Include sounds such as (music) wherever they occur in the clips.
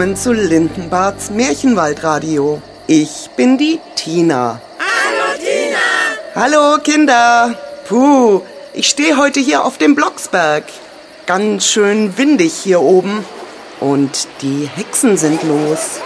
Willkommen zu Lindenbarts Märchenwaldradio. Ich bin die Tina. Hallo Tina. Hallo Kinder. Puh, ich stehe heute hier auf dem Blocksberg. Ganz schön windig hier oben. Und die Hexen sind los.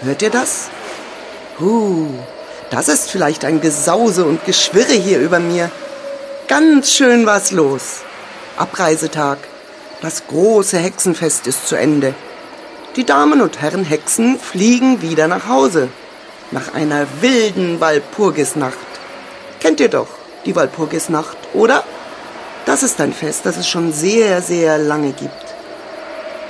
Hört ihr das? Huh, das ist vielleicht ein Gesause und Geschwirre hier über mir. Ganz schön was los. Abreisetag. Das große Hexenfest ist zu Ende. Die Damen und Herren Hexen fliegen wieder nach Hause. Nach einer wilden Walpurgisnacht. Kennt ihr doch die Walpurgisnacht, oder? Das ist ein Fest, das es schon sehr, sehr lange gibt.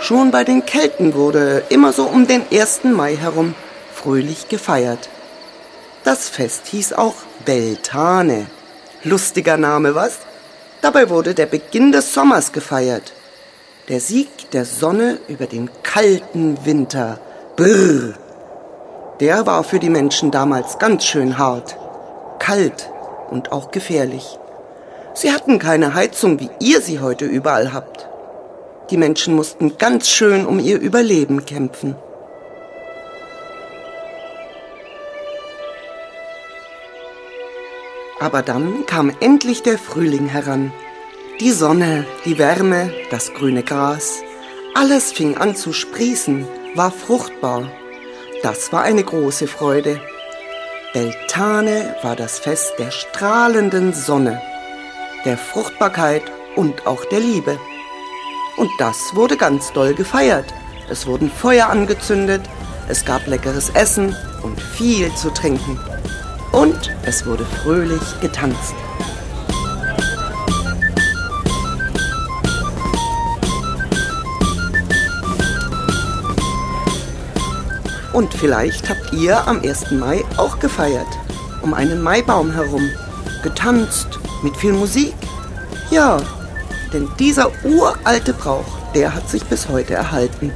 Schon bei den Kelten wurde immer so um den 1. Mai herum fröhlich gefeiert. Das Fest hieß auch Beltane. Lustiger Name, was? Dabei wurde der Beginn des Sommers gefeiert. Der Sieg der Sonne über den kalten Winter. Brrr. Der war für die Menschen damals ganz schön hart. Kalt und auch gefährlich. Sie hatten keine Heizung, wie ihr sie heute überall habt. Die Menschen mussten ganz schön um ihr Überleben kämpfen. Aber dann kam endlich der Frühling heran. Die Sonne, die Wärme, das grüne Gras, alles fing an zu sprießen, war fruchtbar. Das war eine große Freude. Beltane war das Fest der strahlenden Sonne, der Fruchtbarkeit und auch der Liebe. Und das wurde ganz doll gefeiert. Es wurden Feuer angezündet, es gab leckeres Essen und viel zu trinken. Und es wurde fröhlich getanzt. Und vielleicht habt ihr am 1. Mai auch gefeiert, um einen Maibaum herum, getanzt mit viel Musik. Ja, denn dieser uralte Brauch, der hat sich bis heute erhalten.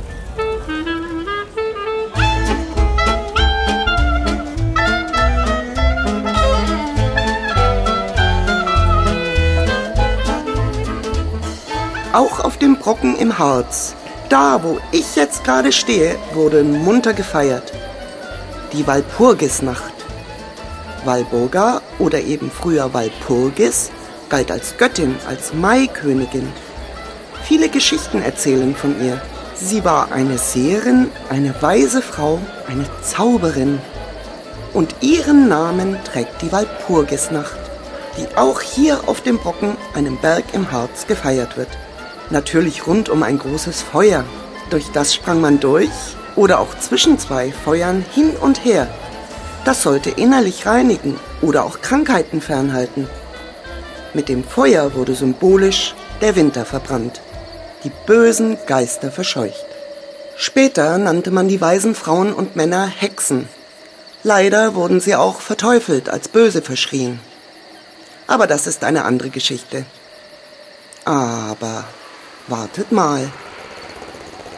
Auch auf dem Brocken im Harz, da wo ich jetzt gerade stehe, wurde munter gefeiert. Die Walpurgisnacht. Walburga oder eben früher Walpurgis galt als Göttin, als Maikönigin. Viele Geschichten erzählen von ihr. Sie war eine Seherin, eine weise Frau, eine Zauberin. Und ihren Namen trägt die Walpurgisnacht, die auch hier auf dem Brocken, einem Berg im Harz, gefeiert wird. Natürlich rund um ein großes Feuer. Durch das sprang man durch oder auch zwischen zwei Feuern hin und her. Das sollte innerlich reinigen oder auch Krankheiten fernhalten. Mit dem Feuer wurde symbolisch der Winter verbrannt, die bösen Geister verscheucht. Später nannte man die weisen Frauen und Männer Hexen. Leider wurden sie auch verteufelt, als böse verschrien. Aber das ist eine andere Geschichte. Aber wartet mal.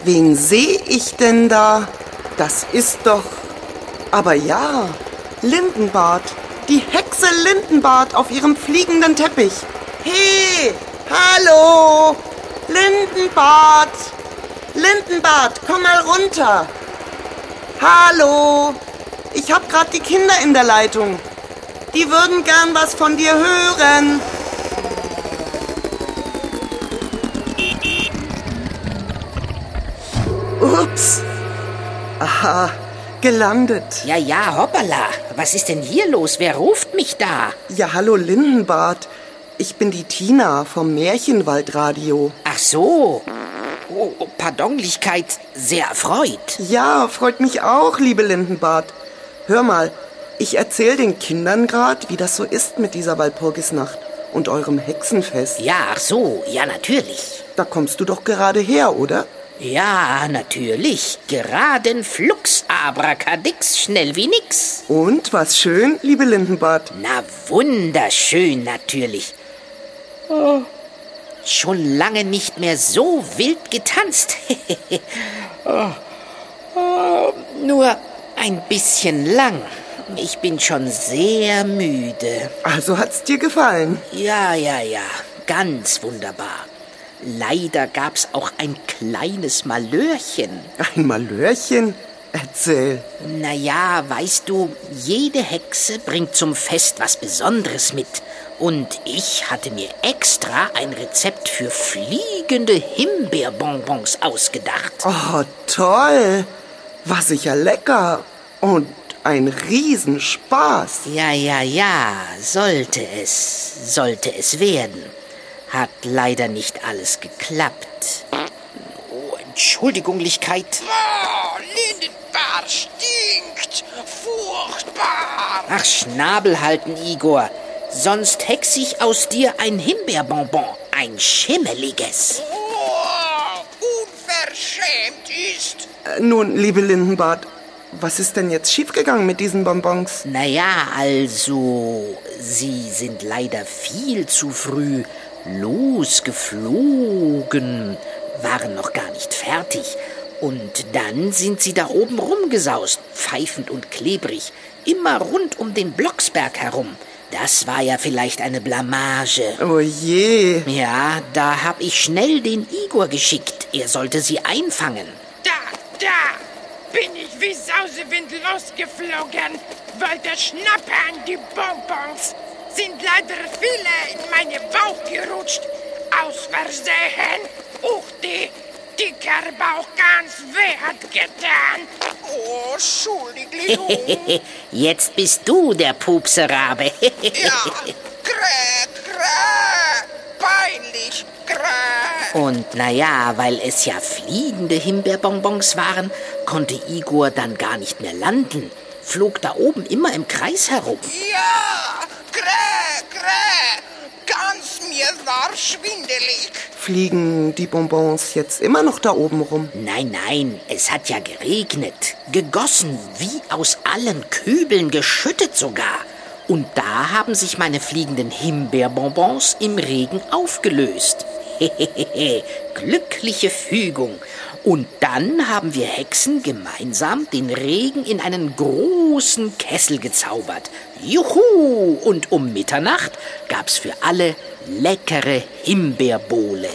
Wen sehe ich denn da? Das ist doch. Aber ja, Lindenbart. Die Hexe Lindenbart auf ihrem fliegenden Teppich. Hey, hallo! Lindenbart! Lindenbart, komm mal runter! Hallo! Ich hab grad die Kinder in der Leitung. Die würden gern was von dir hören. Ups. Aha, gelandet. Ja, ja, hoppala. Was ist denn hier los? Wer ruft mich da? Ja, hallo Lindenbart. Ich bin die Tina vom Märchenwaldradio. Ach so. Oh, oh, Pardonlichkeit, sehr erfreut. Ja, freut mich auch, liebe Lindenbart. Hör mal, ich erzähl den Kindern grad, wie das so ist mit dieser Walpurgisnacht und eurem Hexenfest. Ja, ach so, ja, natürlich. Da kommst du doch gerade her, oder? Ja, natürlich. Geraden Flux, Abrakadix, schnell wie nix. Und was schön, liebe Lindenbart. Na, wunderschön natürlich. Oh, schon lange nicht mehr so wild getanzt. (laughs) oh, oh, nur ein bisschen lang. Ich bin schon sehr müde. Also hat's dir gefallen? Ja, ja, ja. Ganz wunderbar. Leider gab's auch ein kleines Malörchen. Ein Malörchen? Erzähl. Naja, weißt du, jede Hexe bringt zum Fest was Besonderes mit. Und ich hatte mir extra ein Rezept für fliegende Himbeerbonbons ausgedacht. Oh, toll. War sicher lecker. Und ein Riesenspaß. Ja, ja, ja, sollte es, sollte es werden. Hat leider nicht alles geklappt. Oh, Entschuldigunglichkeit. Oh, Lindenbar stinkt. Furchtbar. Ach, Schnabel halten, Igor. Sonst hex ich aus dir ein Himbeerbonbon. Ein schimmeliges. Oh, unverschämt ist. Äh, nun, liebe Lindenbart, was ist denn jetzt schiefgegangen mit diesen Bonbons? Naja, also, sie sind leider viel zu früh losgeflogen, waren noch gar nicht fertig. Und dann sind sie da oben rumgesaust, pfeifend und klebrig, immer rund um den Blocksberg herum. Das war ja vielleicht eine Blamage. Oh je. Ja, da hab ich schnell den Igor geschickt. Er sollte sie einfangen. Da, da bin ich wie Sausewind losgeflogen, wollte schnappern die Bonbons. Sind leider viele in meine Bauch gerutscht. Aus Versehen. Uch, die dicker Bauch ganz weh hat getan. Oh, Entschuldigung. (laughs) Jetzt bist du der Pupserabe. (laughs) ja, grä, grä. Peinlich, grä. Und naja, weil es ja fliegende Himbeerbonbons waren, konnte Igor dann gar nicht mehr landen. Flog da oben immer im Kreis herum. Ja, grä, grä. Ganz mir war schwindelig. Fliegen die Bonbons jetzt immer noch da oben rum? Nein, nein, es hat ja geregnet. Gegossen, wie aus allen Kübeln, geschüttet sogar. Und da haben sich meine fliegenden Himbeerbonbons im Regen aufgelöst. Hehehe, (laughs) glückliche Fügung. Und dann haben wir Hexen gemeinsam den Regen in einen großen Kessel gezaubert. Juhu! Und um Mitternacht gab's für alle leckere Himbeerbowle.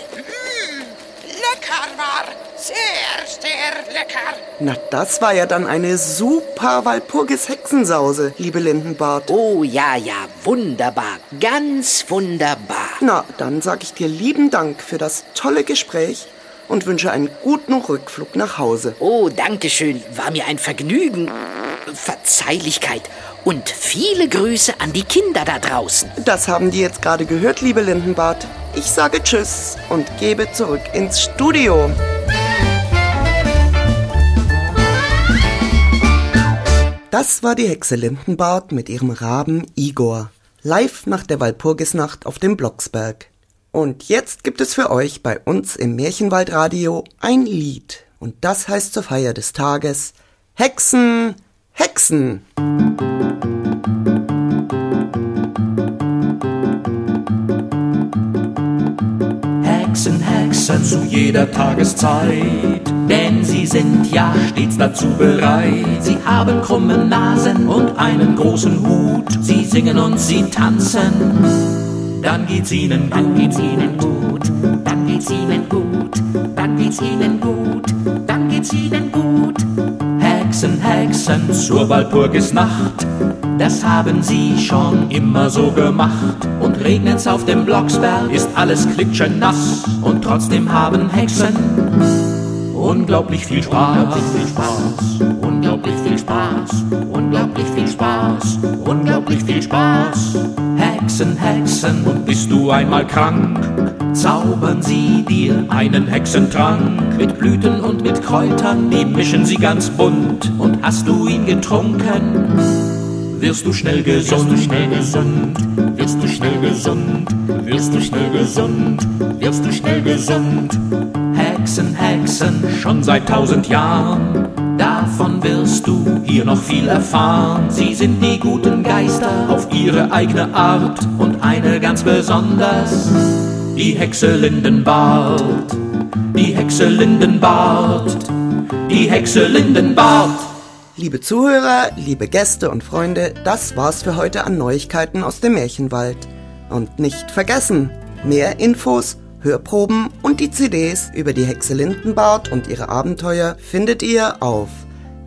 Lecker war. Sehr, sehr lecker. Na, das war ja dann eine super Walpurgis Hexensause, liebe Lindenbart. Oh ja, ja, wunderbar, ganz wunderbar. Na, dann sag ich dir lieben Dank für das tolle Gespräch und wünsche einen guten Rückflug nach Hause. Oh, danke schön, war mir ein Vergnügen. Verzeihlichkeit und viele Grüße an die Kinder da draußen. Das haben die jetzt gerade gehört, liebe Lindenbart. Ich sage Tschüss und gebe zurück ins Studio. Das war die Hexe Lindenbart mit ihrem Raben Igor. Live nach der Walpurgisnacht auf dem Blocksberg. Und jetzt gibt es für euch bei uns im Märchenwaldradio ein Lied. Und das heißt zur Feier des Tages Hexen, Hexen. Hexen zu jeder Tageszeit, denn sie sind ja stets dazu bereit. Sie haben krumme Nasen und einen großen Hut, sie singen und sie tanzen. Dann geht's ihnen dann geht's ihnen gut, dann geht's ihnen gut, dann geht's ihnen gut, dann geht's ihnen gut. Hexen, Hexen zur Walpurgisnacht, das haben sie schon immer so gemacht. Und regnet's auf dem Blocksberg, ist alles klitschenass. Und trotzdem haben Hexen unglaublich viel Spaß. Unglaublich viel Spaß, unglaublich viel Spaß, unglaublich viel Spaß. Hexen, Hexen, und bist du einmal krank, zaubern sie dir einen Hexentrank. Mit Blüten und mit Kräutern, die mischen sie ganz bunt. Und hast du ihn getrunken, wirst du schnell gesund. Wirst du schnell gesund, wirst du schnell gesund, wirst du schnell gesund, wirst du schnell gesund. Hexen, Hexen, schon seit tausend Jahren. Davon wirst du hier noch viel erfahren. Sie sind die guten Geister auf ihre eigene Art und eine ganz besonders. Die Hexe Lindenbart, die Hexe Lindenbart, die Hexe Lindenbart. Liebe Zuhörer, liebe Gäste und Freunde, das war's für heute an Neuigkeiten aus dem Märchenwald. Und nicht vergessen, mehr Infos, Hörproben und die CDs über die Hexe Lindenbart und ihre Abenteuer findet ihr auf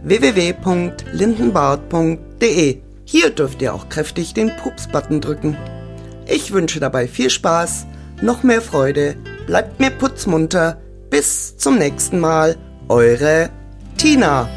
www.lindenbart.de. Hier dürft ihr auch kräftig den Pups-Button drücken. Ich wünsche dabei viel Spaß, noch mehr Freude, bleibt mir putzmunter. Bis zum nächsten Mal, eure Tina.